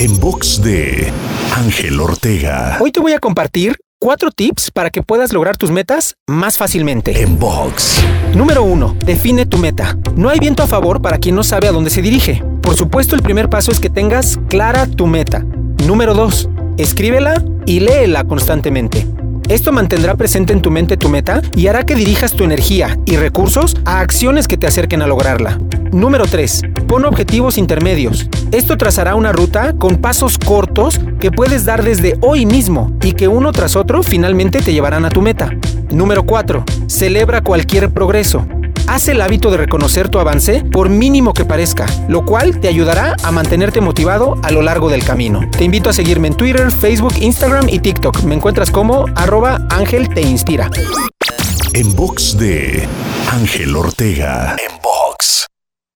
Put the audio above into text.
En box de Ángel Ortega. Hoy te voy a compartir cuatro tips para que puedas lograr tus metas más fácilmente. En box. Número 1. Define tu meta. No hay viento a favor para quien no sabe a dónde se dirige. Por supuesto, el primer paso es que tengas clara tu meta. Número 2. Escríbela y léela constantemente. Esto mantendrá presente en tu mente tu meta y hará que dirijas tu energía y recursos a acciones que te acerquen a lograrla. Número 3. Pon objetivos intermedios. Esto trazará una ruta con pasos cortos que puedes dar desde hoy mismo y que uno tras otro finalmente te llevarán a tu meta. Número 4. Celebra cualquier progreso. Haz el hábito de reconocer tu avance por mínimo que parezca, lo cual te ayudará a mantenerte motivado a lo largo del camino. Te invito a seguirme en Twitter, Facebook, Instagram y TikTok. Me encuentras como arroba Ángel Te Inspira. En box de Ángel Ortega. En box.